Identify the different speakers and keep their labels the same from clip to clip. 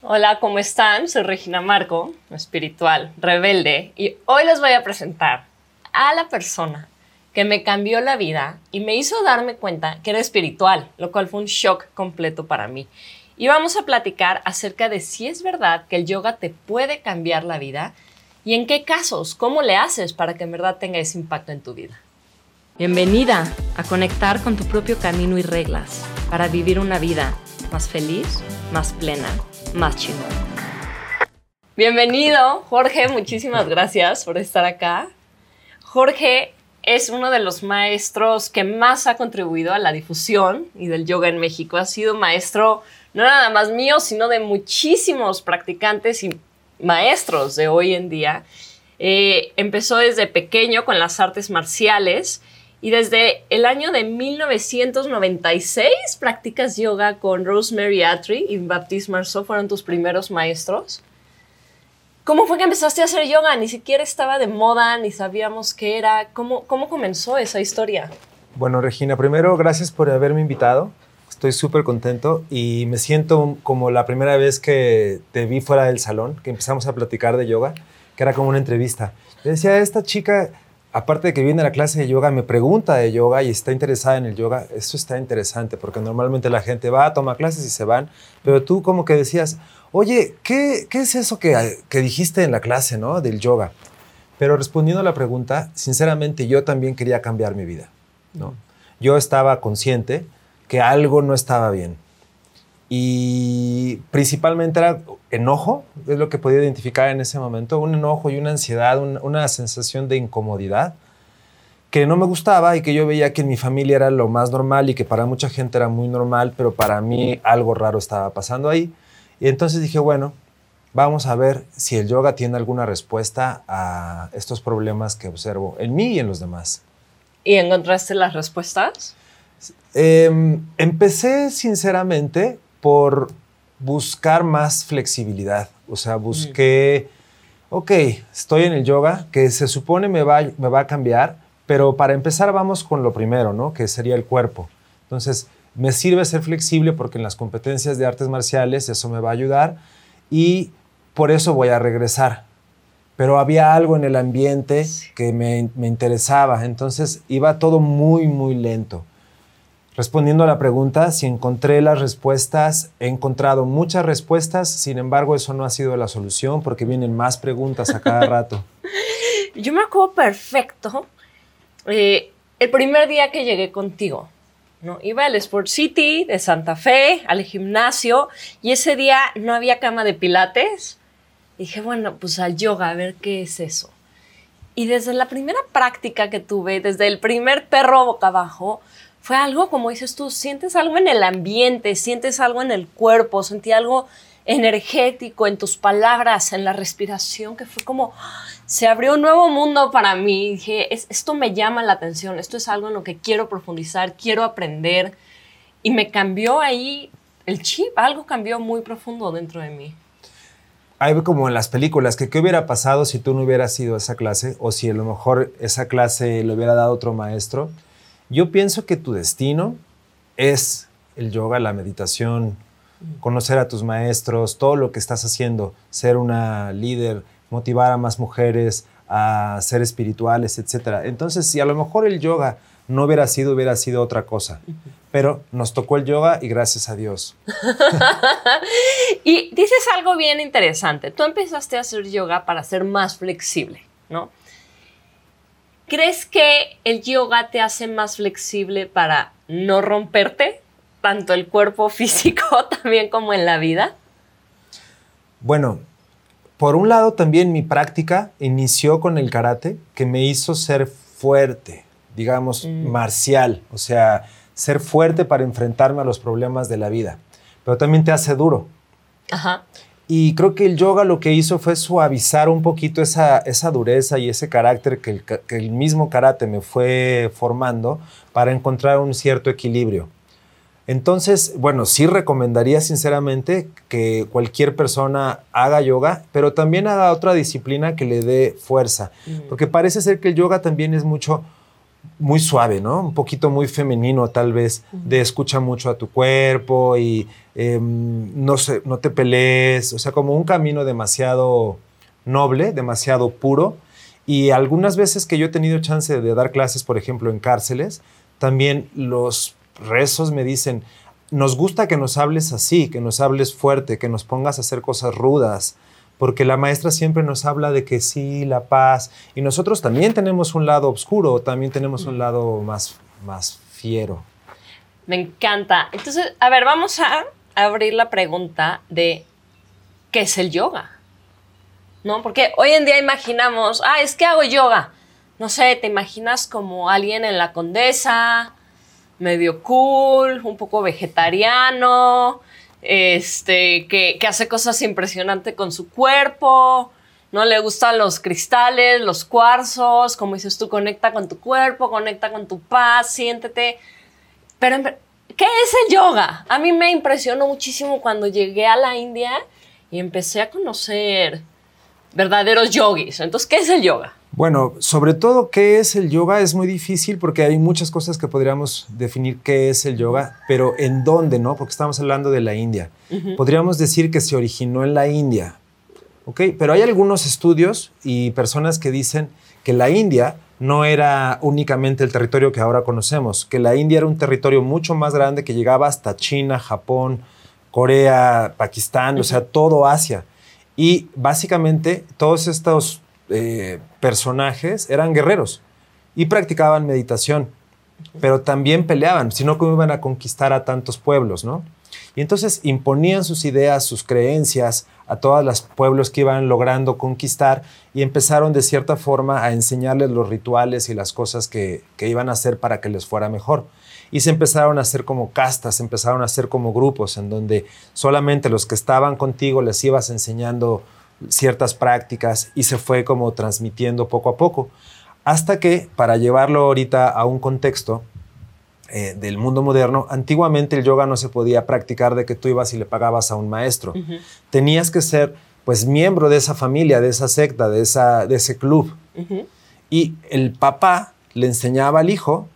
Speaker 1: Hola, ¿cómo están? Soy Regina Marco, espiritual, rebelde, y hoy les voy a presentar a la persona que me cambió la vida y me hizo darme cuenta que era espiritual, lo cual fue un shock completo para mí. Y vamos a platicar acerca de si es verdad que el yoga te puede cambiar la vida y en qué casos, cómo le haces para que en verdad tenga ese impacto en tu vida. Bienvenida a conectar con tu propio camino y reglas para vivir una vida más feliz, más plena más chingón. Bienvenido, Jorge, muchísimas gracias por estar acá. Jorge es uno de los maestros que más ha contribuido a la difusión y del yoga en México. Ha sido maestro no nada más mío, sino de muchísimos practicantes y maestros de hoy en día. Eh, empezó desde pequeño con las artes marciales y desde el año de 1996 practicas yoga con Rosemary Atri y Baptiste Marceau, fueron tus primeros maestros. ¿Cómo fue que empezaste a hacer yoga? Ni siquiera estaba de moda, ni sabíamos qué era. ¿Cómo, cómo comenzó esa historia?
Speaker 2: Bueno, Regina, primero, gracias por haberme invitado. Estoy súper contento y me siento como la primera vez que te vi fuera del salón, que empezamos a platicar de yoga, que era como una entrevista. Yo decía, esta chica aparte de que viene a la clase de yoga, me pregunta de yoga y está interesada en el yoga, eso está interesante porque normalmente la gente va, toma clases y se van, pero tú como que decías, oye, ¿qué, es eso que, que, dijiste en la clase, ¿no? Del yoga. Pero respondiendo a la pregunta, sinceramente yo también quería cambiar mi vida, ¿no? Yo estaba consciente que algo no estaba bien. Y principalmente era enojo, es lo que podía identificar en ese momento, un enojo y una ansiedad, una sensación de incomodidad que no me gustaba y que yo veía que en mi familia era lo más normal y que para mucha gente era muy normal, pero para mí algo raro estaba pasando ahí. Y entonces dije, bueno, vamos a ver si el yoga tiene alguna respuesta a estos problemas que observo en mí y en los demás.
Speaker 1: ¿Y encontraste las respuestas?
Speaker 2: Em, empecé sinceramente por buscar más flexibilidad. O sea, busqué, ok, estoy en el yoga, que se supone me va, me va a cambiar, pero para empezar vamos con lo primero, ¿no? Que sería el cuerpo. Entonces, me sirve ser flexible porque en las competencias de artes marciales eso me va a ayudar y por eso voy a regresar. Pero había algo en el ambiente que me, me interesaba, entonces iba todo muy, muy lento. Respondiendo a la pregunta, si encontré las respuestas, he encontrado muchas respuestas, sin embargo eso no ha sido la solución porque vienen más preguntas a cada rato.
Speaker 1: Yo me acuerdo perfecto eh, el primer día que llegué contigo. ¿no? Iba al Sport City de Santa Fe, al gimnasio, y ese día no había cama de pilates. dije, bueno, pues al yoga, a ver qué es eso. Y desde la primera práctica que tuve, desde el primer perro boca abajo, fue algo, como dices tú, sientes algo en el ambiente, sientes algo en el cuerpo, sentí algo energético en tus palabras, en la respiración, que fue como, se abrió un nuevo mundo para mí. Dije, esto me llama la atención, esto es algo en lo que quiero profundizar, quiero aprender. Y me cambió ahí el chip, algo cambió muy profundo dentro de mí.
Speaker 2: Hay como en las películas, que qué hubiera pasado si tú no hubieras sido esa clase o si a lo mejor esa clase le hubiera dado otro maestro. Yo pienso que tu destino es el yoga, la meditación, conocer a tus maestros, todo lo que estás haciendo, ser una líder, motivar a más mujeres, a ser espirituales, etc. Entonces, si a lo mejor el yoga no hubiera sido, hubiera sido otra cosa. Pero nos tocó el yoga y gracias a Dios.
Speaker 1: y dices algo bien interesante. Tú empezaste a hacer yoga para ser más flexible, ¿no? ¿Crees que el yoga te hace más flexible para no romperte, tanto el cuerpo físico también como en la vida?
Speaker 2: Bueno, por un lado también mi práctica inició con el karate, que me hizo ser fuerte, digamos, mm. marcial, o sea, ser fuerte para enfrentarme a los problemas de la vida, pero también te hace duro. Ajá. Y creo que el yoga lo que hizo fue suavizar un poquito esa, esa dureza y ese carácter que el, que el, mismo karate me fue formando para encontrar un cierto equilibrio. Entonces, bueno, sí recomendaría sinceramente que cualquier persona haga yoga, pero también haga otra disciplina que le dé fuerza, porque parece ser que el yoga también es mucho muy suave, ¿no? Un poquito muy femenino tal vez, de escucha mucho a tu cuerpo y em, no, se, no te pelees, o sea, como un camino demasiado noble, demasiado puro. Y algunas veces que yo he tenido chance de dar clases, por ejemplo, en cárceles, también los rezos me dicen, nos gusta que nos hables así, que nos hables fuerte, que nos pongas a hacer cosas rudas, porque la maestra siempre nos habla de que sí, la paz, y nosotros también tenemos un lado oscuro, también tenemos un lado más, más fiero.
Speaker 1: Me encanta. Entonces, a ver, vamos a abrir la pregunta de ¿qué es el yoga? ¿No? Porque hoy en día imaginamos, ah, es que hago yoga. No sé, te imaginas como alguien en la condesa, medio cool, un poco vegetariano, este, que, hace cosas impresionantes con su cuerpo, no le gustan los cristales, los cuarzos, como dices tú, conecta con tu cuerpo, conecta con tu paz, siéntete. Pero, ¿qué es el yoga? A mí me impresionó muchísimo cuando llegué a la India y empecé a conocer verdaderos yogis. Entonces, ¿qué es el yoga?
Speaker 2: Bueno, sobre todo qué es el yoga es muy difícil porque hay muchas cosas que podríamos definir qué es el yoga, pero en dónde, ¿no? Porque estamos hablando de la India. Podríamos decir que se originó en la India, ¿ok? Pero hay algunos estudios y personas que dicen que la India no era únicamente el territorio que ahora conocemos, que la India era un territorio mucho más grande que llegaba hasta China, Japón, Corea, Pakistán, o sea, todo Asia. Y básicamente todos estos eh, personajes eran guerreros y practicaban meditación, pero también peleaban, sino cómo iban a conquistar a tantos pueblos, ¿no? Y entonces imponían sus ideas, sus creencias a todos los pueblos que iban logrando conquistar y empezaron de cierta forma a enseñarles los rituales y las cosas que, que iban a hacer para que les fuera mejor. Y se empezaron a hacer como castas, se empezaron a hacer como grupos en donde solamente los que estaban contigo les ibas enseñando ciertas prácticas y se fue como transmitiendo poco a poco. Hasta que, para llevarlo ahorita a un contexto eh, del mundo moderno, antiguamente el yoga no se podía practicar de que tú ibas y le pagabas a un maestro. Tenías que ser pues miembro de esa familia, de esa secta, de, esa, de ese club. Y el papá le enseñaba al hijo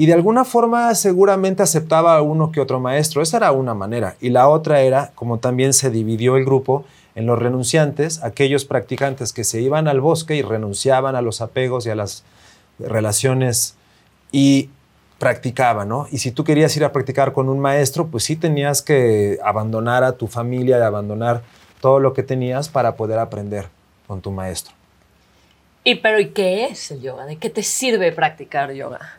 Speaker 2: y de alguna forma seguramente aceptaba a uno que otro maestro. Esa era una manera. Y la otra era, como también se dividió el grupo, en los renunciantes, aquellos practicantes que se iban al bosque y renunciaban a los apegos y a las relaciones y practicaban, ¿no? Y si tú querías ir a practicar con un maestro, pues sí tenías que abandonar a tu familia, y abandonar todo lo que tenías para poder aprender con tu maestro.
Speaker 1: ¿Y pero y qué es el yoga? ¿De qué te sirve practicar yoga?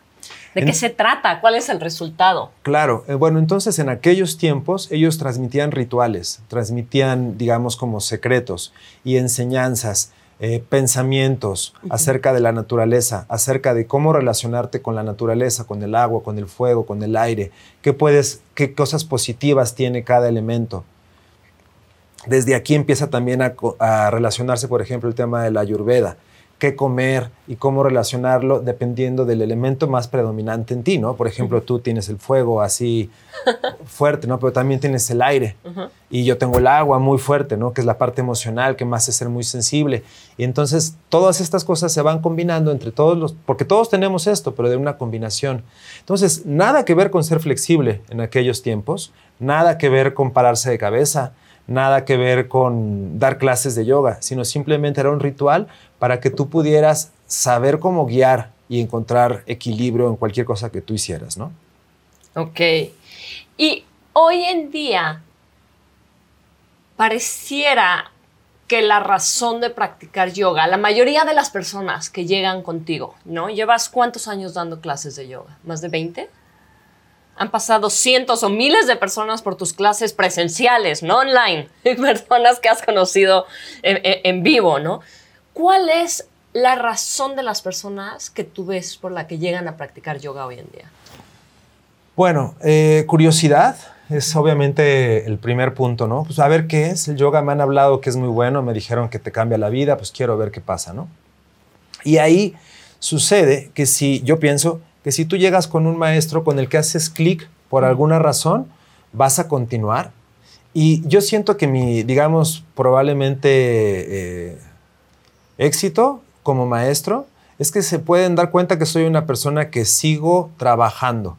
Speaker 1: ¿De qué se trata? ¿Cuál es el resultado?
Speaker 2: Claro, eh, bueno, entonces en aquellos tiempos ellos transmitían rituales, transmitían, digamos, como secretos y enseñanzas, eh, pensamientos acerca de la naturaleza, acerca de cómo relacionarte con la naturaleza, con el agua, con el fuego, con el aire, qué puedes, qué cosas positivas tiene cada elemento. Desde aquí empieza también a, a relacionarse, por ejemplo, el tema de la ayurveda qué comer y cómo relacionarlo dependiendo del elemento más predominante en ti, ¿no? Por ejemplo, tú tienes el fuego así fuerte, ¿no? Pero también tienes el aire. Y yo tengo el agua muy fuerte, ¿no? Que es la parte emocional que me hace ser muy sensible. Y entonces todas estas cosas se van combinando entre todos los... Porque todos tenemos esto, pero de una combinación. Entonces, nada que ver con ser flexible en aquellos tiempos, nada que ver con pararse de cabeza, nada que ver con dar clases de yoga, sino simplemente era un ritual para que tú pudieras saber cómo guiar y encontrar equilibrio en cualquier cosa que tú hicieras, ¿no?
Speaker 1: Ok. Y hoy en día pareciera que la razón de practicar yoga, la mayoría de las personas que llegan contigo, ¿no? ¿Llevas cuántos años dando clases de yoga? ¿Más de 20? Han pasado cientos o miles de personas por tus clases presenciales, no online, personas que has conocido en, vivo, ¿no? ¿Cuál es la razón de las personas que tú ves por la que llegan a practicar yoga hoy en día?
Speaker 2: Bueno, eh, curiosidad es obviamente el primer punto, ¿no? Pues a ver qué es. El yoga me han hablado que es muy bueno, me dijeron que te cambia la vida, pues quiero ver qué pasa, ¿no? Y ahí sucede que si yo pienso, que si tú llegas con un maestro con el que haces clic por alguna razón, vas a continuar. Y yo siento que mi, digamos, probablemente eh, éxito como maestro es que se pueden dar cuenta que soy una persona que sigo trabajando,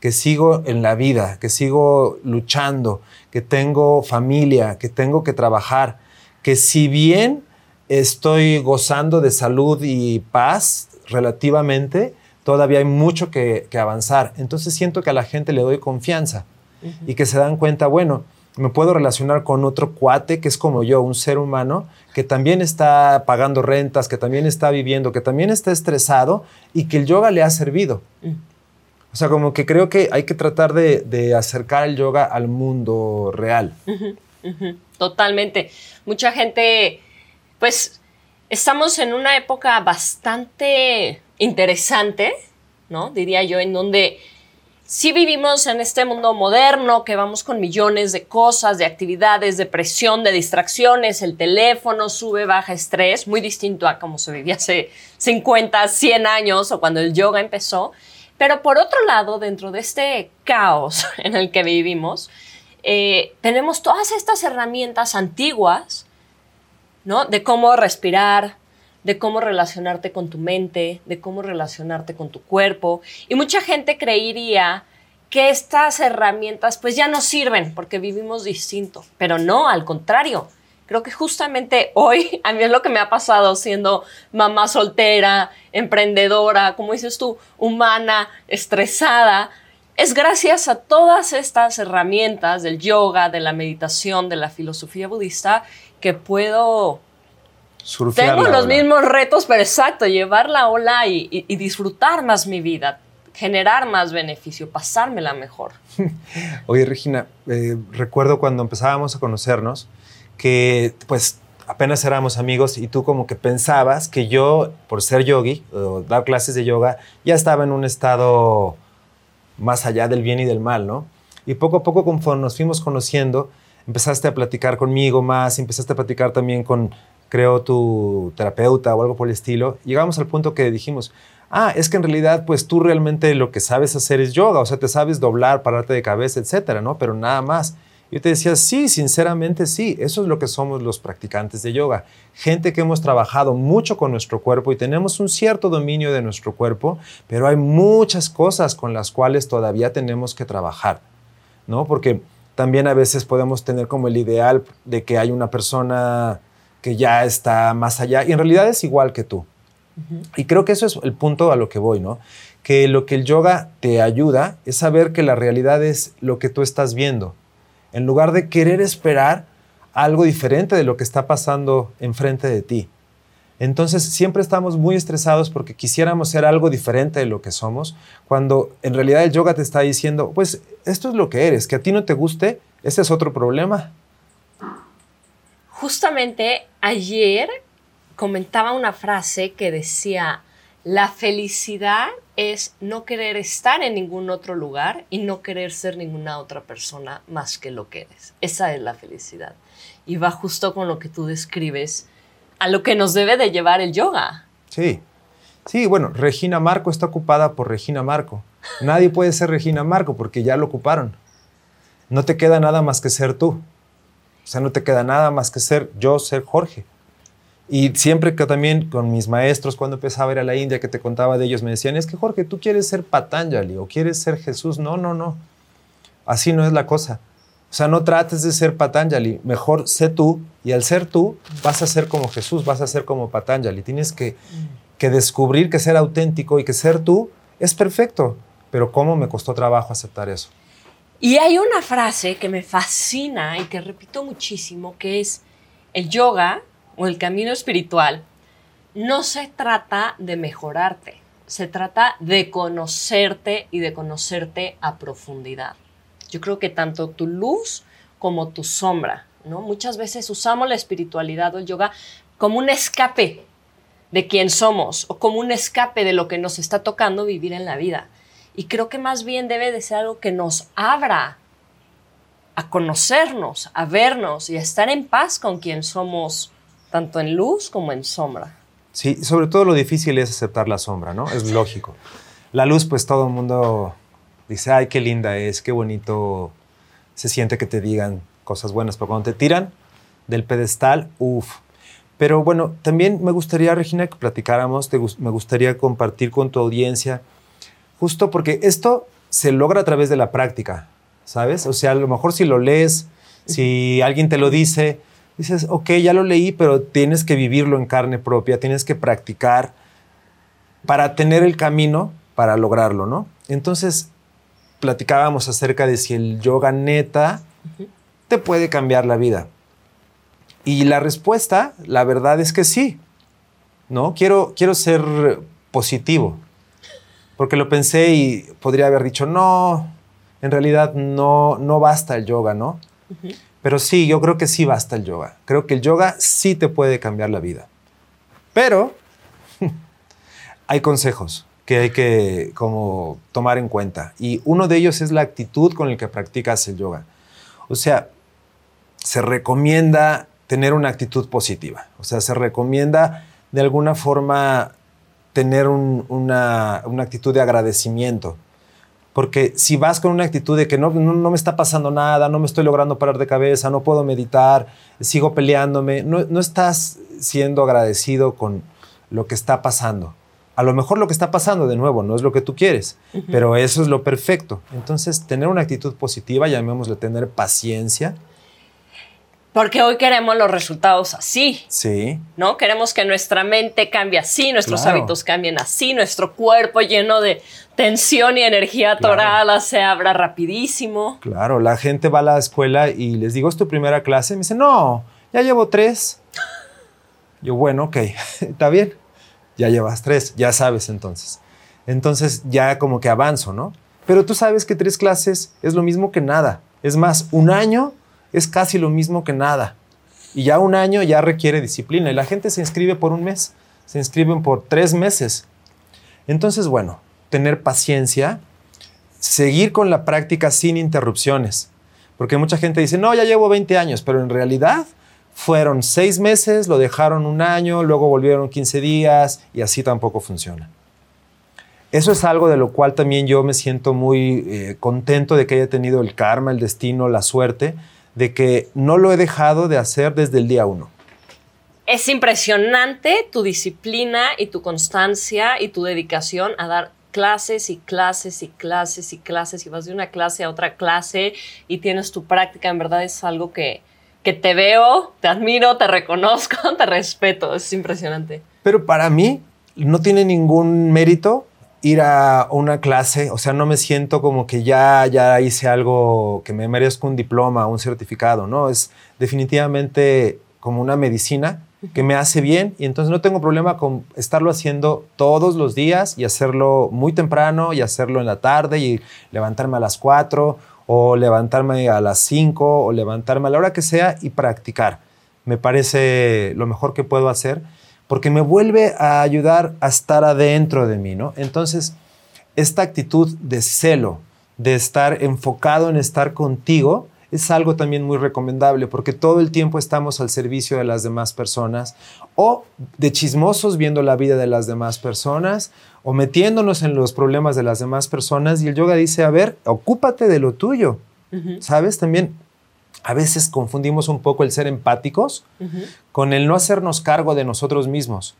Speaker 2: que sigo en la vida, que sigo luchando, que tengo familia, que tengo que trabajar, que si bien estoy gozando de salud y paz relativamente, todavía hay mucho que, avanzar. Entonces siento que a la gente le doy confianza y que se dan cuenta, bueno, me puedo relacionar con otro cuate que es como yo, un ser humano que también está pagando rentas, que también está viviendo, que también está estresado y que el yoga le ha servido. Mm. O sea, como que creo que hay que tratar de, acercar el yoga al mundo real.
Speaker 1: Totalmente. Mucha gente, pues, estamos en una época bastante interesante, ¿no? Diría yo, en donde sí vivimos en este mundo moderno, que vamos con millones de cosas, de actividades, de presión, de distracciones, el teléfono sube, baja estrés, muy distinto a como se vivía hace 50, 100 años o cuando el yoga empezó. Pero por otro lado, dentro de este caos en el que vivimos, eh, tenemos todas estas herramientas antiguas, ¿no? De cómo respirar, de cómo relacionarte con tu mente, de cómo relacionarte con tu cuerpo. Y mucha gente creería que estas herramientas pues ya no sirven porque vivimos distinto, pero no, al contrario. Creo que justamente hoy a mí es lo que me ha pasado siendo mamá soltera, emprendedora, como dices tú, humana, estresada. Es gracias a todas estas herramientas del yoga, de la meditación, de la filosofía budista, que puedo tengo los mismos retos, pero exacto, llevar la ola y, disfrutar más mi vida, generar más beneficio, pasármela mejor.
Speaker 2: Oye, Regina, eh, recuerdo cuando empezábamos a conocernos que pues apenas éramos amigos y tú como que pensabas que yo, por ser yogi o dar clases de yoga, ya estaba en un estado más allá del bien y del mal, ¿no? Y poco a poco, conforme nos fuimos conociendo, empezaste a platicar conmigo más, empezaste a platicar también con creo, tu terapeuta o algo por el estilo, llegamos al punto que dijimos, ah, es que en realidad, pues tú realmente lo que sabes hacer es yoga, o sea, te sabes doblar, pararte de cabeza, etcétera, ¿no? Pero nada más. Yo te decía, sí, sinceramente sí, eso es lo que somos los practicantes de yoga. Gente que hemos trabajado mucho con nuestro cuerpo y tenemos un cierto dominio de nuestro cuerpo, pero hay muchas cosas con las cuales todavía tenemos que trabajar, ¿no? Porque también a veces podemos tener como el ideal de que hay una persona que ya está más allá y en realidad es igual que tú. Y creo que eso es el punto a lo que voy, ¿no? Que lo que el yoga te ayuda es saber que la realidad es lo que tú estás viendo. En lugar de querer esperar algo diferente de lo que está pasando enfrente de ti. Entonces siempre estamos muy estresados porque quisiéramos ser algo diferente de lo que somos, cuando en realidad el yoga te está diciendo, pues esto es lo que eres, que a ti no te guste, ese es otro problema
Speaker 1: justamente ayer comentaba una frase que decía, la felicidad es no querer estar en ningún otro lugar y no querer ser ninguna otra persona más que lo que eres. Esa es la felicidad. Y va justo con lo que tú describes, a lo que nos debe de llevar el yoga.
Speaker 2: Sí, sí, bueno, Regina Marco está ocupada por Regina Marco. Nadie puede ser Regina Marco porque ya lo ocuparon. No te queda nada más que ser tú. O sea, no te queda nada más que ser yo, ser Jorge. Y siempre que también con mis maestros, cuando empezaba a ir a la India, que te contaba de ellos, me decían, es que Jorge, tú quieres ser Patanjali o quieres ser Jesús. No, no, no. Así no es la cosa. O sea, no trates de ser Patanjali, mejor sé tú y al ser tú vas a ser como Jesús, vas a ser como Patanjali. Tienes que, que descubrir que ser auténtico y que ser tú es perfecto. Pero ¿cómo me costó trabajo aceptar eso?
Speaker 1: Y hay una frase que me fascina y que repito muchísimo, que es el yoga o el camino espiritual no se trata de mejorarte, se trata de conocerte y de conocerte a profundidad. Yo creo que tanto tu luz como tu sombra, ¿no? Muchas veces usamos la espiritualidad o el yoga como un escape de quién somos o como un escape de lo que nos está tocando vivir en la vida. Y creo que más bien debe de ser algo que nos abra a conocernos, a vernos y a estar en paz con quien somos, tanto en luz como en sombra.
Speaker 2: Sí, sobre todo lo difícil es aceptar la sombra, ¿no? Es lógico. La luz, pues todo el mundo dice, ay, qué linda es, qué bonito se siente que te digan cosas buenas, pero cuando te tiran del pedestal, uff. Pero bueno, también me gustaría, Regina, que platicáramos, me gustaría compartir con tu audiencia, justo porque esto se logra a través de la práctica, ¿sabes? O sea, a lo mejor si lo lees, si alguien te lo dice, dices, ok, ya lo leí, pero tienes que vivirlo en carne propia, tienes que practicar para tener el camino para lograrlo, ¿no? Entonces, platicábamos acerca de si el yoga neta te puede cambiar la vida. Y la respuesta, la verdad es que sí, ¿no? Quiero, quiero ser positivo, porque lo pensé y podría haber dicho, no, en realidad no, no basta el yoga, ¿no? Pero sí, yo creo que sí basta el yoga. Creo que el yoga sí te puede cambiar la vida. Pero hay consejos que hay que como tomar en cuenta. Y uno de ellos es la actitud con la que practicas el yoga. O sea, se recomienda tener una actitud positiva. O sea, se recomienda de alguna forma tener una, una actitud de agradecimiento. Porque si vas con una actitud de que no, no, me está pasando nada, no me estoy logrando parar de cabeza, no puedo meditar, sigo peleándome, no, no estás siendo agradecido con lo que está pasando. A lo mejor lo que está pasando, de nuevo, no es lo que tú quieres, pero eso es lo perfecto. Entonces, tener una actitud positiva, llamémosle tener paciencia,
Speaker 1: porque hoy queremos los resultados así.
Speaker 2: Sí.
Speaker 1: ¿No? Queremos que nuestra mente cambie así, nuestros hábitos cambien así, nuestro cuerpo lleno de tensión y energía torada se abra rapidísimo.
Speaker 2: Claro, la gente va a la escuela y les digo, ¿es tu primera clase? me dice, no, ya llevo tres. Yo, bueno, ok, está bien. Ya llevas tres, ya sabes entonces. Entonces ya como que avanzo, ¿no? Pero tú sabes que tres clases es lo mismo que nada. Es más, un año es casi lo mismo que nada. Y ya un año ya requiere disciplina. Y la gente se inscribe por un mes, se inscriben por tres meses. Entonces, bueno, tener paciencia, seguir con la práctica sin interrupciones. Porque mucha gente dice, no, ya llevo 20 años, pero en realidad fueron seis meses, lo dejaron un año, luego volvieron 15 días y así tampoco funciona. Eso es algo de lo cual también yo me siento muy eh, contento de que haya tenido el karma, el destino, la suerte de que no lo he dejado de hacer desde el día uno.
Speaker 1: Es impresionante tu disciplina y tu constancia y tu dedicación a dar clases y clases y clases y clases y vas de una clase a otra clase y tienes tu práctica. En verdad es algo que, que te veo, te admiro, te reconozco, te respeto. Es impresionante.
Speaker 2: Pero para mí no tiene ningún mérito ir a una clase, o sea, no me siento como que ya, ya hice algo que me merezco un diploma, un certificado, ¿no? Es definitivamente como una medicina que me hace bien y entonces no tengo problema con estarlo haciendo todos los días y hacerlo muy temprano y hacerlo en la tarde y levantarme a las 4 o levantarme a las 5 o levantarme a la hora que sea y practicar. Me parece lo mejor que puedo hacer porque me vuelve a ayudar a estar adentro de mí, ¿no? Entonces, esta actitud de celo, de estar enfocado en estar contigo, es algo también muy recomendable porque todo el tiempo estamos al servicio de las demás personas o de chismosos viendo la vida de las demás personas o metiéndonos en los problemas de las demás personas y el yoga dice, a ver, ocúpate de lo tuyo, ¿sabes? También a veces confundimos un poco el ser empáticos con el no hacernos cargo de nosotros mismos.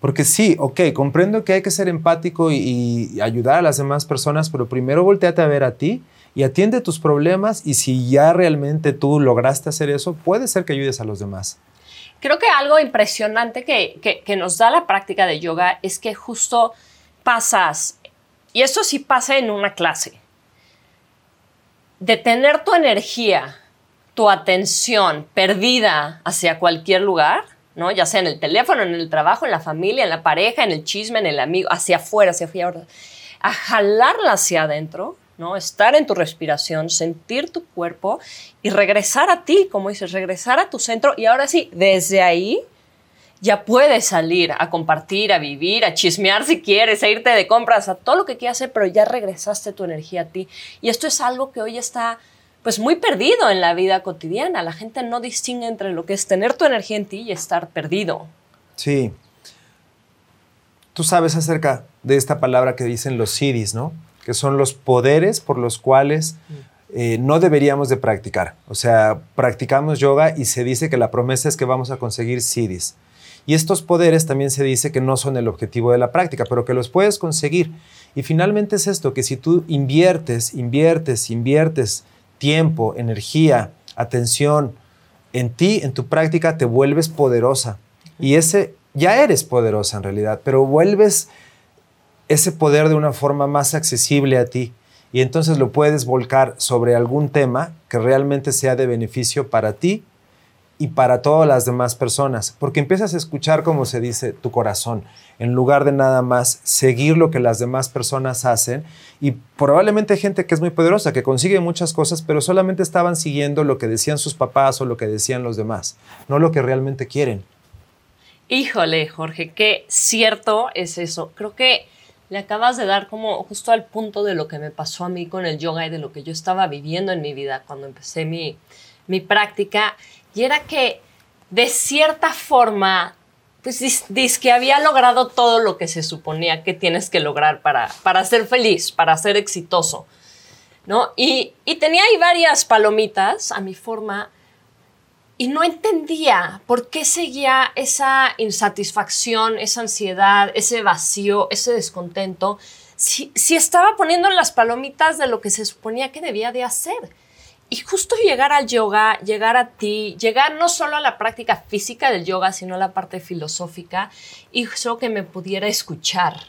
Speaker 2: Porque sí, ok, comprendo que hay que ser empático y, ayudar a las demás personas, pero primero volteate a ver a ti y atiende tus problemas y si ya realmente tú lograste hacer eso, puede ser que ayudes a los demás.
Speaker 1: Creo que algo impresionante que, que nos da la práctica de yoga es que justo pasas, y esto sí pasa en una clase, de tener tu energía tu atención perdida hacia cualquier lugar, ¿no? Ya sea en el teléfono, en el trabajo, en la familia, en la pareja, en el chisme, en el amigo, hacia afuera, hacia afuera, a jalarla hacia adentro, ¿no? Estar en tu respiración, sentir tu cuerpo y regresar a ti, como dices, regresar a tu centro y ahora sí, desde ahí ya puedes salir a compartir, a vivir, a chismear si quieres, a irte de compras, a todo lo que quieras hacer, pero ya regresaste tu energía a ti. Y esto es algo que hoy está pues muy perdido en la vida cotidiana. La gente no distingue entre lo que es tener tu energía en ti y estar perdido.
Speaker 2: Sí. Tú sabes acerca de esta palabra que dicen los siddhis, ¿no? Que son los poderes por los cuales eh, no deberíamos de practicar. O sea, practicamos yoga y se dice que la promesa es que vamos a conseguir siddhis. Y estos poderes también se dice que no son el objetivo de la práctica, pero que los puedes conseguir. Y finalmente es esto, que si tú inviertes, inviertes, inviertes tiempo, energía, atención en ti, en tu práctica, te vuelves poderosa. Y ese, ya eres poderosa en realidad, pero vuelves ese poder de una forma más accesible a ti y entonces lo puedes volcar sobre algún tema que realmente sea de beneficio para ti y para todas las demás personas, porque empiezas a escuchar, como se dice, tu corazón, en lugar de nada más seguir lo que las demás personas hacen. Y probablemente gente que es muy poderosa, que consigue muchas cosas, pero solamente estaban siguiendo lo que decían sus papás o lo que decían los demás, no lo que realmente quieren.
Speaker 1: Híjole, Jorge, qué cierto es eso. Creo que le acabas de dar como justo al punto de lo que me pasó a mí con el yoga y de lo que yo estaba viviendo en mi vida cuando empecé mi, mi práctica. Y era que de cierta forma, pues dice que había logrado todo lo que se suponía que tienes que lograr para, para ser feliz, para ser exitoso. ¿no? Y, y tenía ahí varias palomitas a mi forma y no entendía por qué seguía esa insatisfacción, esa ansiedad, ese vacío, ese descontento, si, estaba poniendo las palomitas de lo que se suponía que debía de hacer. Y justo llegar al yoga, llegar a ti, llegar no solo a la práctica física del yoga, sino a la parte filosófica, hizo que me pudiera escuchar,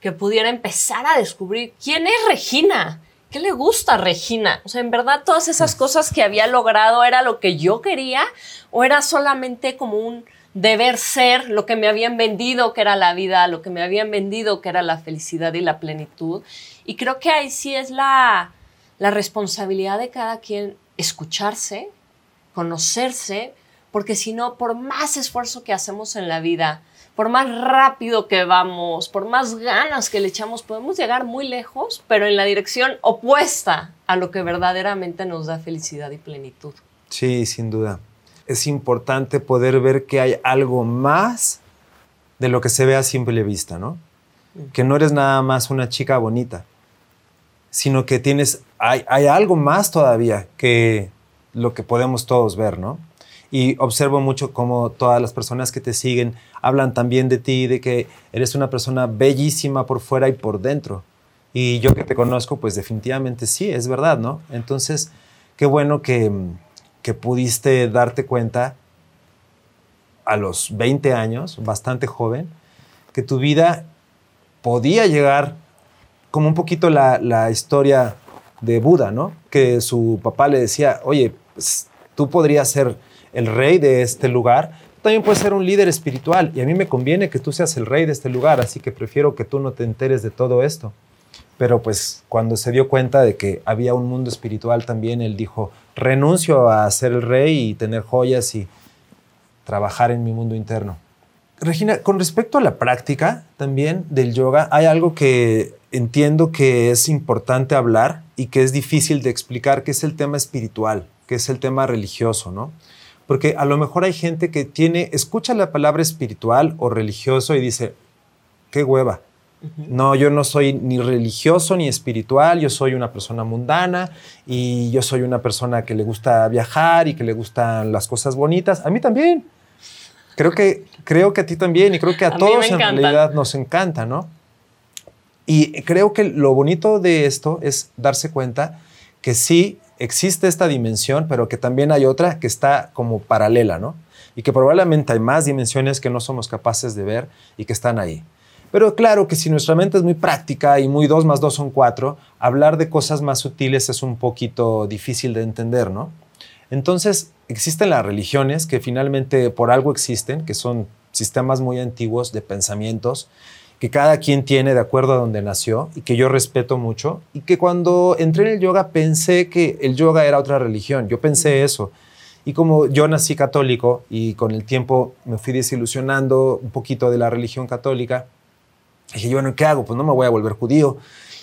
Speaker 1: que pudiera empezar a descubrir quién es Regina, ¿qué le gusta a Regina? O sea, en verdad todas esas cosas que había logrado era lo que yo quería o era solamente como un deber ser lo que me habían vendido que era la vida, lo que me habían vendido que era la felicidad y la plenitud. Y creo que ahí sí es la, la responsabilidad de cada quien escucharse, conocerse, porque si no, por más esfuerzo que hacemos en la vida, por más rápido que vamos, por más ganas que le echamos, podemos llegar muy lejos, pero en la dirección opuesta a lo que verdaderamente nos da felicidad y plenitud.
Speaker 2: Sí, sin duda. Es importante poder ver que hay algo más de lo que se ve a simple vista, ¿no? Mm. Que no eres nada más una chica bonita, sino que tienes, hay, hay algo más todavía que lo que podemos todos ver, ¿no? y observo mucho cómo todas las personas que te siguen hablan también de ti, de que eres una persona bellísima por fuera y por dentro. Y yo que te conozco, pues definitivamente sí, es verdad, ¿no? Entonces, qué bueno que, que pudiste darte cuenta a los 20 años, bastante joven, que tu vida podía llegar como un poquito la, la historia de Buda, ¿no? Que su papá le decía, oye, pues, tú podrías ser el rey de este lugar, también puedes ser un líder espiritual y a mí me conviene que tú seas el rey de este lugar, así que prefiero que tú no te enteres de todo esto. Pero pues cuando se dio cuenta de que había un mundo espiritual también, él dijo, renuncio a ser el rey y tener joyas y trabajar en mi mundo interno. Regina, con respecto a la práctica también del yoga, hay algo que entiendo que es importante hablar y que es difícil de explicar, que es el tema espiritual, que es el tema religioso, ¿no? Porque a lo mejor hay gente que tiene, escucha la palabra espiritual o religioso y dice, qué hueva. No, yo no soy ni religioso ni espiritual, yo soy una persona mundana y yo soy una persona que le gusta viajar y que le gustan las cosas bonitas. A mí también. Creo que, creo que a ti también y creo que a, todos en realidad nos encanta, ¿no? Y creo que lo bonito de esto es darse cuenta que sí existe esta dimensión, pero que también hay otra que está como paralela, ¿no? Y que probablemente hay más dimensiones que no somos capaces de ver y que están ahí. Pero claro que si nuestra mente es muy práctica y muy 2 más 2 son 4, hablar de cosas más sutiles es un poquito difícil de entender, ¿no? Entonces, existen las religiones que finalmente por algo existen, que son sistemas muy antiguos de pensamientos que cada quien tiene de acuerdo a donde nació y que yo respeto mucho y que cuando entré en el yoga pensé que el yoga era otra religión, yo pensé eso. Y como yo nací católico y con el tiempo me fui desilusionando un poquito de la religión católica, dije, bueno, ¿qué hago? Pues no me voy a volver judío.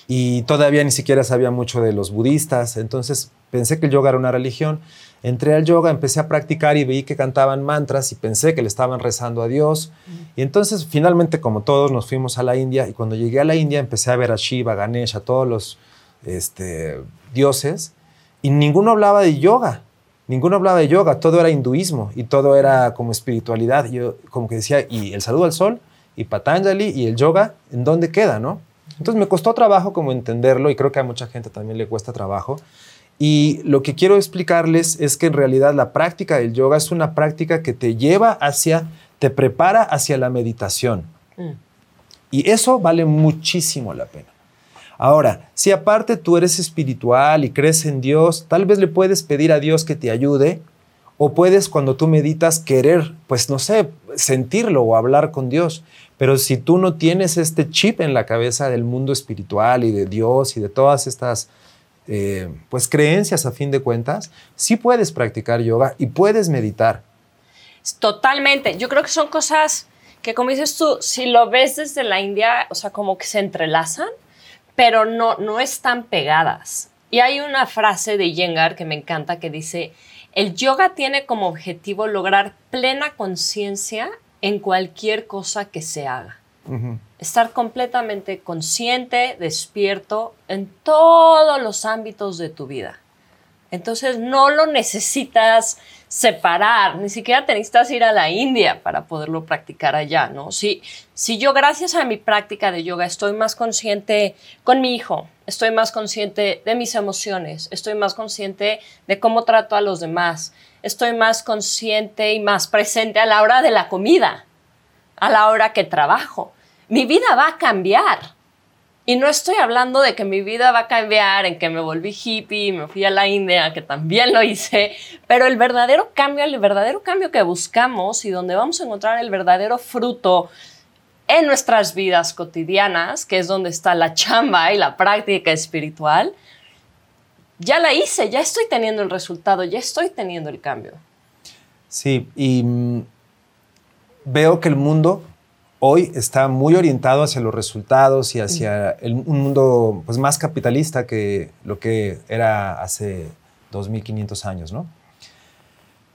Speaker 2: Y todavía ni siquiera sabía mucho de los budistas, entonces pensé que el yoga era una religión Entré al yoga, empecé a practicar y vi que cantaban mantras y pensé que le estaban rezando a Dios. Y entonces finalmente, como todos, nos fuimos a la India y cuando llegué a la India empecé a ver a Shiva, a Ganesh, a todos los este, dioses y ninguno hablaba de yoga. Ninguno hablaba de yoga, todo era hinduismo y todo era como espiritualidad. Yo como que decía, y el saludo al sol, y Patanjali, y el yoga, ¿en dónde queda, no? Entonces me costó trabajo como entenderlo y creo que a mucha gente también le cuesta trabajo. Y lo que quiero explicarles es que en realidad la práctica del yoga es una práctica que te lleva hacia, te prepara hacia la meditación. Mm. Y eso vale muchísimo la pena. Ahora, si aparte tú eres espiritual y crees en Dios, tal vez le puedes pedir a Dios que te ayude o puedes cuando tú meditas querer, pues no sé, sentirlo o hablar con Dios. Pero si tú no tienes este chip en la cabeza del mundo espiritual y de Dios y de todas estas eh, pues creencias a fin de cuentas, sí puedes practicar yoga y puedes meditar.
Speaker 1: Totalmente. Yo creo que son cosas que, como dices tú, si lo ves desde la India, o sea, como que se entrelazan, pero no, no están pegadas. Y hay una frase de Yengar que me encanta que dice, el yoga tiene como objetivo lograr plena conciencia en cualquier cosa que se haga. Estar completamente consciente, despierto en todos los ámbitos de tu vida. Entonces no lo necesitas separar, ni siquiera te necesitas ir a la India para poderlo practicar allá, ¿no? Si, si yo gracias a mi práctica de yoga estoy más consciente con mi hijo, estoy más consciente de mis emociones, estoy más consciente de cómo trato a los demás, estoy más consciente y más presente a la hora de la comida, a la hora que trabajo. Mi vida va a cambiar. Y no estoy hablando de que mi vida va a cambiar, en que me volví hippie, me fui a la India, que también lo hice, pero el verdadero cambio, el verdadero cambio que buscamos y donde vamos a encontrar el verdadero fruto en nuestras vidas cotidianas, que es donde está la chamba y la práctica espiritual, ya la hice, ya estoy teniendo el resultado, ya estoy teniendo el cambio.
Speaker 2: Sí, y mm, veo que el mundo hoy está muy orientado hacia los resultados y hacia un mundo pues, más capitalista que lo que era hace 2500 años, ¿no?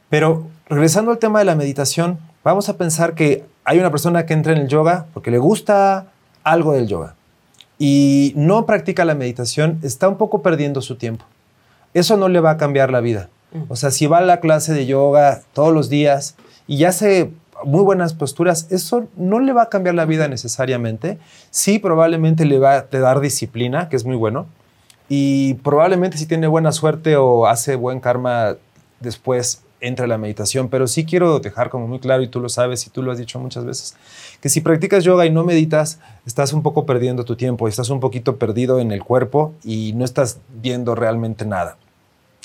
Speaker 2: Pero regresando al tema de la meditación, vamos a pensar que hay una persona que entra en el yoga porque le gusta algo del yoga y no practica la meditación, está un poco perdiendo su tiempo. Eso no le va a cambiar la vida. Mm. O sea, si va a la clase de yoga todos los días y ya hace muy buenas posturas, eso no le va a cambiar la vida necesariamente. Sí, probablemente le va a dar disciplina, que es muy bueno. Y probablemente si tiene buena suerte o hace buen karma después entre la meditación, pero sí quiero dejar como muy claro, y tú lo sabes y tú lo has dicho muchas veces, que si practicas yoga y no meditas, estás un poco perdiendo tu tiempo, estás un poquito perdido en el cuerpo y no estás viendo realmente nada.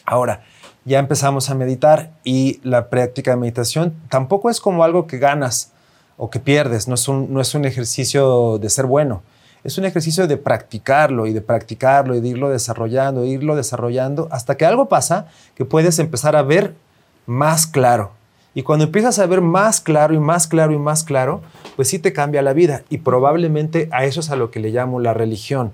Speaker 2: Ahora, ya empezamos a meditar y la práctica de meditación tampoco es como algo que ganas o que pierdes, no es un, no es un ejercicio de ser bueno, es un ejercicio de practicarlo y de practicarlo y de irlo desarrollando, de irlo desarrollando hasta que algo pasa que puedes empezar a ver más claro. Y cuando empiezas a ver más claro y más claro y más claro, pues sí te cambia la vida. Y probablemente a eso es a lo que le llamo la religión,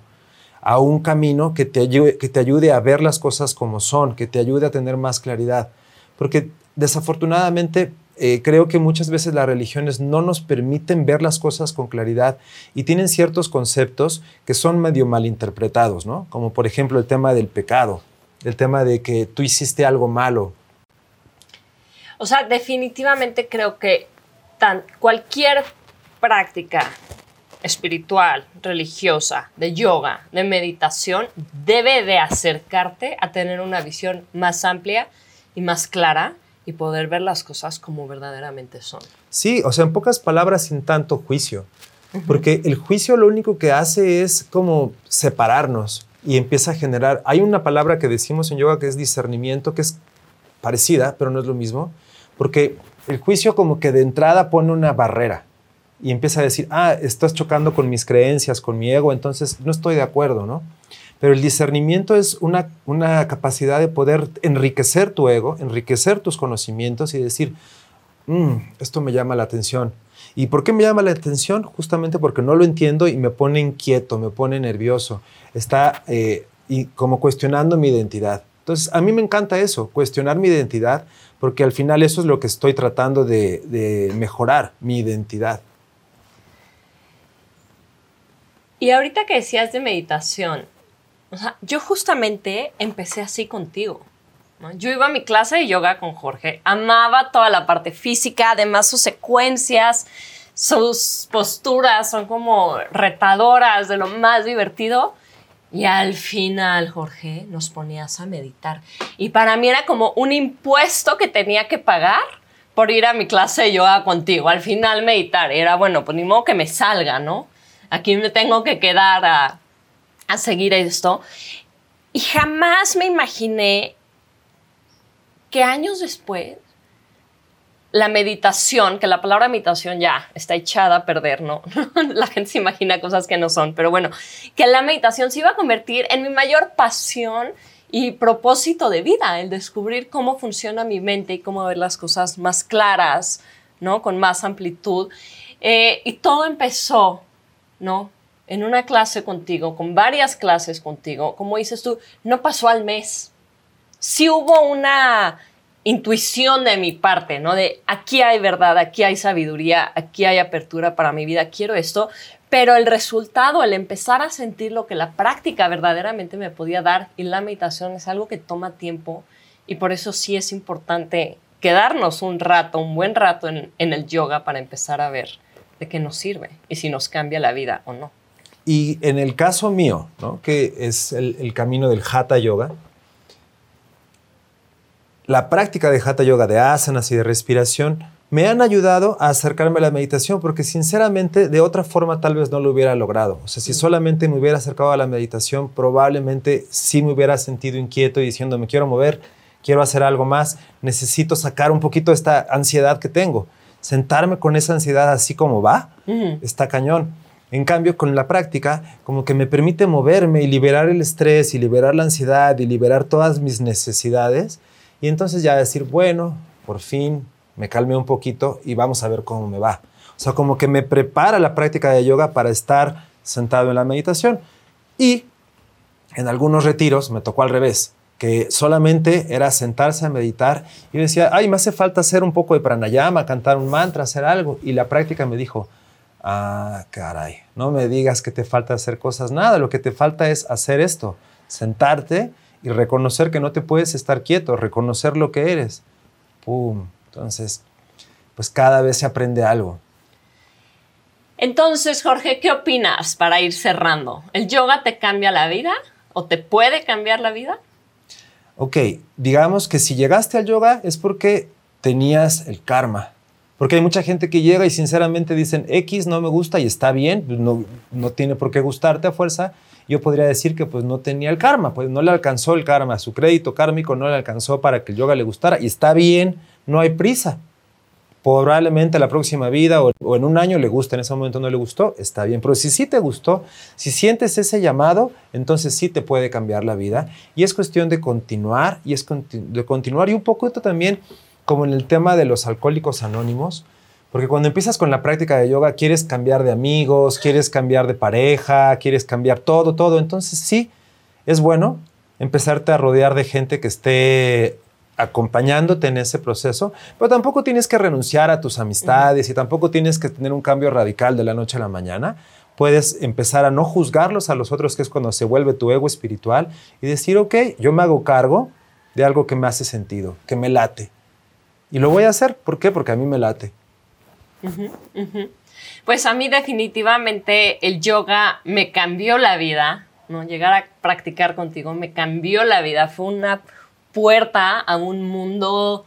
Speaker 2: a un camino que te ayude, que te ayude a ver las cosas como son, que te ayude a tener más claridad. Porque desafortunadamente eh, creo que muchas veces las religiones no nos permiten ver las cosas con claridad y tienen ciertos conceptos que son medio malinterpretados, ¿no? Como por ejemplo el tema del pecado, el tema de que tú hiciste algo malo,
Speaker 1: o sea, definitivamente creo que tan, cualquier práctica espiritual, religiosa, de yoga, de meditación, debe de acercarte a tener una visión más amplia y más clara y poder ver las cosas como verdaderamente son.
Speaker 2: Sí, o sea, en pocas palabras, sin tanto juicio. Porque el juicio lo único que hace es como separarnos y empieza a generar... Hay una palabra que decimos en yoga que es discernimiento, que es parecida, pero no es lo mismo, porque el juicio como que de entrada pone una barrera y empieza a decir, ah, estás chocando con mis creencias, con mi ego, entonces no estoy de acuerdo, ¿no? Pero el discernimiento es una, una capacidad de poder enriquecer tu ego, enriquecer tus conocimientos y decir, mm, esto me llama la atención. ¿Y por qué me llama la atención? Justamente porque no lo entiendo y me pone inquieto, me pone nervioso. Está eh, y como cuestionando mi identidad. Entonces, a mí me encanta eso, cuestionar mi identidad, porque al final eso es lo que estoy tratando de, mejorar, mi identidad.
Speaker 1: Y ahorita que decías de meditación, yo justamente empecé así contigo. Yo iba a mi clase de yoga con Jorge, amaba toda la parte física, además sus secuencias, sus posturas son como retadoras, de lo más divertido. Y al final, Jorge, nos ponías a meditar. Y para mí era como un impuesto que tenía que pagar por ir a mi clase de yoga contigo. Al final, meditar. Era, bueno, pues ni modo que me salga, ¿no? Aquí me tengo que quedar a, seguir esto. Y jamás me imaginé que años después la meditación, que la palabra meditación ya está echada a perder, ¿no? la gente se imagina cosas que no son, pero bueno, que la meditación se iba a convertir en mi mayor pasión y propósito de vida, el descubrir cómo funciona mi mente y cómo ver las cosas más claras, ¿no? Con más amplitud. Eh, y todo empezó, ¿no? En una clase contigo, con varias clases contigo, como dices tú, no pasó al mes. Sí hubo una intuición de mi parte, ¿no? De aquí hay verdad, aquí hay sabiduría, aquí hay apertura para mi vida, quiero esto, pero el resultado, el empezar a sentir lo que la práctica verdaderamente me podía dar y la meditación es algo que toma tiempo y por eso sí es importante quedarnos un rato, un buen rato en, el yoga para empezar a ver de qué nos sirve y si nos cambia la vida o no.
Speaker 2: Y en el caso mío, ¿no? que es el, el camino del hatha yoga, la práctica de Hatha Yoga, de asanas y de respiración, me han ayudado a acercarme a la meditación, porque sinceramente de otra forma tal vez no lo hubiera logrado. O sea, si solamente me hubiera acercado a la meditación, probablemente sí me hubiera sentido inquieto y diciendo, me quiero mover, quiero hacer algo más, necesito sacar un poquito esta ansiedad que tengo. Sentarme con esa ansiedad así como va, está cañón. En cambio, con la práctica, como que me permite moverme y liberar el estrés y liberar la ansiedad y liberar todas mis necesidades y entonces ya decir, bueno, por fin me calmé un poquito y vamos a ver cómo me va. O sea, como que me prepara la práctica de yoga para estar sentado en la meditación. Y en algunos retiros me tocó al revés, que solamente era sentarse a meditar y decía, ay, me hace falta hacer un poco de pranayama, cantar un mantra, hacer algo. Y la práctica me dijo, ah, caray, no me digas que te falta hacer cosas, nada, lo que te falta es hacer esto, sentarte y reconocer que no te puedes estar quieto, reconocer lo que eres. ¡Pum! Entonces, pues cada vez se aprende algo.
Speaker 1: Entonces, Jorge, ¿qué opinas para ir cerrando? ¿El yoga te cambia la vida o te puede cambiar la vida?
Speaker 2: Ok, digamos que si llegaste al yoga es porque tenías el karma. Porque hay mucha gente que llega y sinceramente dicen X no me gusta y está bien, no, no tiene por qué gustarte a fuerza yo podría decir que pues no tenía el karma, pues no le alcanzó el karma, su crédito kármico no le alcanzó para que el yoga le gustara y está bien, no hay prisa. Probablemente la próxima vida o, en un año le gusta, en ese momento no le gustó, está bien. Pero si sí te gustó, si sientes ese llamado, entonces sí te puede cambiar la vida. Y es cuestión de continuar y es de continuar. Y un poco esto también, como en el tema de los alcohólicos anónimos, porque cuando empiezas con la práctica de yoga, quieres cambiar de amigos, quieres cambiar de pareja, quieres cambiar todo, todo. Entonces sí, es bueno empezarte a rodear de gente que esté acompañándote en ese proceso, pero tampoco tienes que renunciar a tus amistades y tampoco tienes que tener un cambio radical de la noche a la mañana. Puedes empezar a no juzgarlos a los otros, que es cuando se vuelve tu ego espiritual, y decir, ok, yo me hago cargo de algo que me hace sentido, que me late. Y lo voy a hacer. ¿Por qué? Porque a mí me late.
Speaker 1: Pues a mí definitivamente el yoga me cambió la vida, ¿no? Llegar a practicar contigo me cambió la vida, fue una puerta a un mundo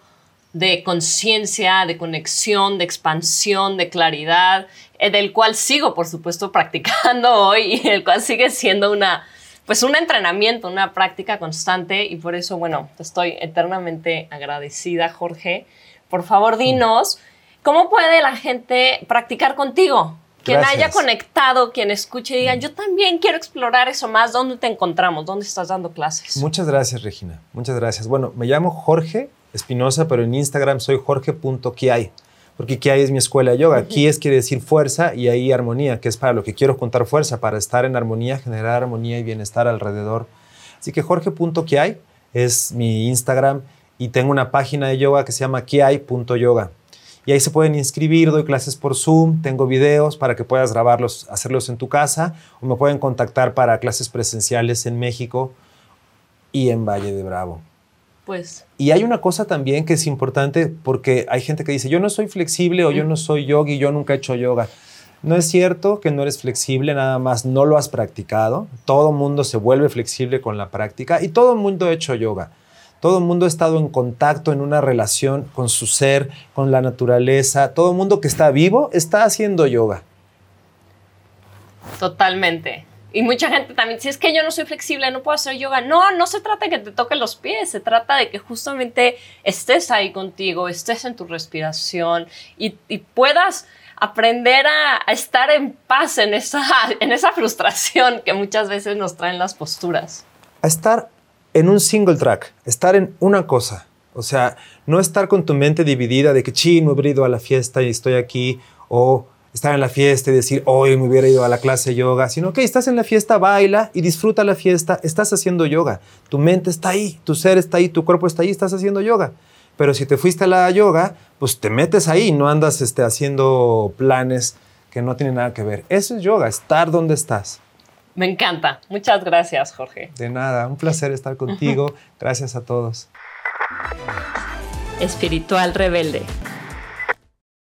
Speaker 1: de conciencia, de conexión, de expansión, de claridad, eh, del cual sigo, por supuesto, practicando hoy y el cual sigue siendo una, pues un entrenamiento, una práctica constante y por eso, bueno, estoy eternamente agradecida, Jorge. Por favor, dinos. ¿Cómo puede la gente practicar contigo? Quien haya conectado, quien escuche y diga, yo también quiero explorar eso más. ¿Dónde te encontramos? ¿Dónde estás dando clases?
Speaker 2: Muchas gracias, Regina. Muchas gracias. Bueno, me llamo Jorge Espinosa, pero en Instagram soy jorge.kiai, porque Kiai es mi escuela de yoga. Ki es quiere decir fuerza y ahí armonía, que es para lo que quiero juntar fuerza, para estar en armonía, generar armonía y bienestar alrededor. Así que jorge.kiai es mi Instagram y tengo una página de yoga que se llama kiai.yoga y ahí se pueden inscribir, doy clases por Zoom, tengo videos para que puedas grabarlos, hacerlos en tu casa o me pueden contactar para clases presenciales en México y en Valle de Bravo.
Speaker 1: Pues.
Speaker 2: Y hay una cosa también que es importante porque hay gente que dice, yo no soy flexible o yo no soy yogi, yo nunca he hecho yoga. No es cierto que no eres flexible, nada más no lo has practicado. Todo mundo se vuelve flexible con la práctica y todo el mundo ha hecho yoga. Todo el mundo ha estado en contacto, en una relación con su ser, con la naturaleza. Todo el mundo que está vivo está haciendo yoga.
Speaker 1: Totalmente. Y mucha gente también, si es que yo no soy flexible, no puedo hacer yoga. No, no se trata de que te toquen los pies, se trata de que justamente estés ahí contigo, estés en tu respiración y, puedas aprender a, estar en paz en esa, en esa frustración que muchas veces nos traen las posturas.
Speaker 2: A estar en un single track, estar en una cosa. O sea, no estar con tu mente dividida de que, chino, he ido a la fiesta y estoy aquí, o estar en la fiesta y decir, hoy me hubiera ido a la clase de yoga, sino que estás en la fiesta, baila y disfruta la fiesta, estás haciendo yoga. Tu mente está ahí, tu ser está ahí, tu cuerpo está ahí, estás haciendo yoga. Pero si te fuiste a la yoga, pues te metes ahí, no andas este, haciendo planes que no tienen nada que ver. Eso es yoga, estar donde estás.
Speaker 1: Me encanta. Muchas gracias, Jorge.
Speaker 2: De nada, un placer estar contigo. Gracias a todos.
Speaker 1: Espiritual Rebelde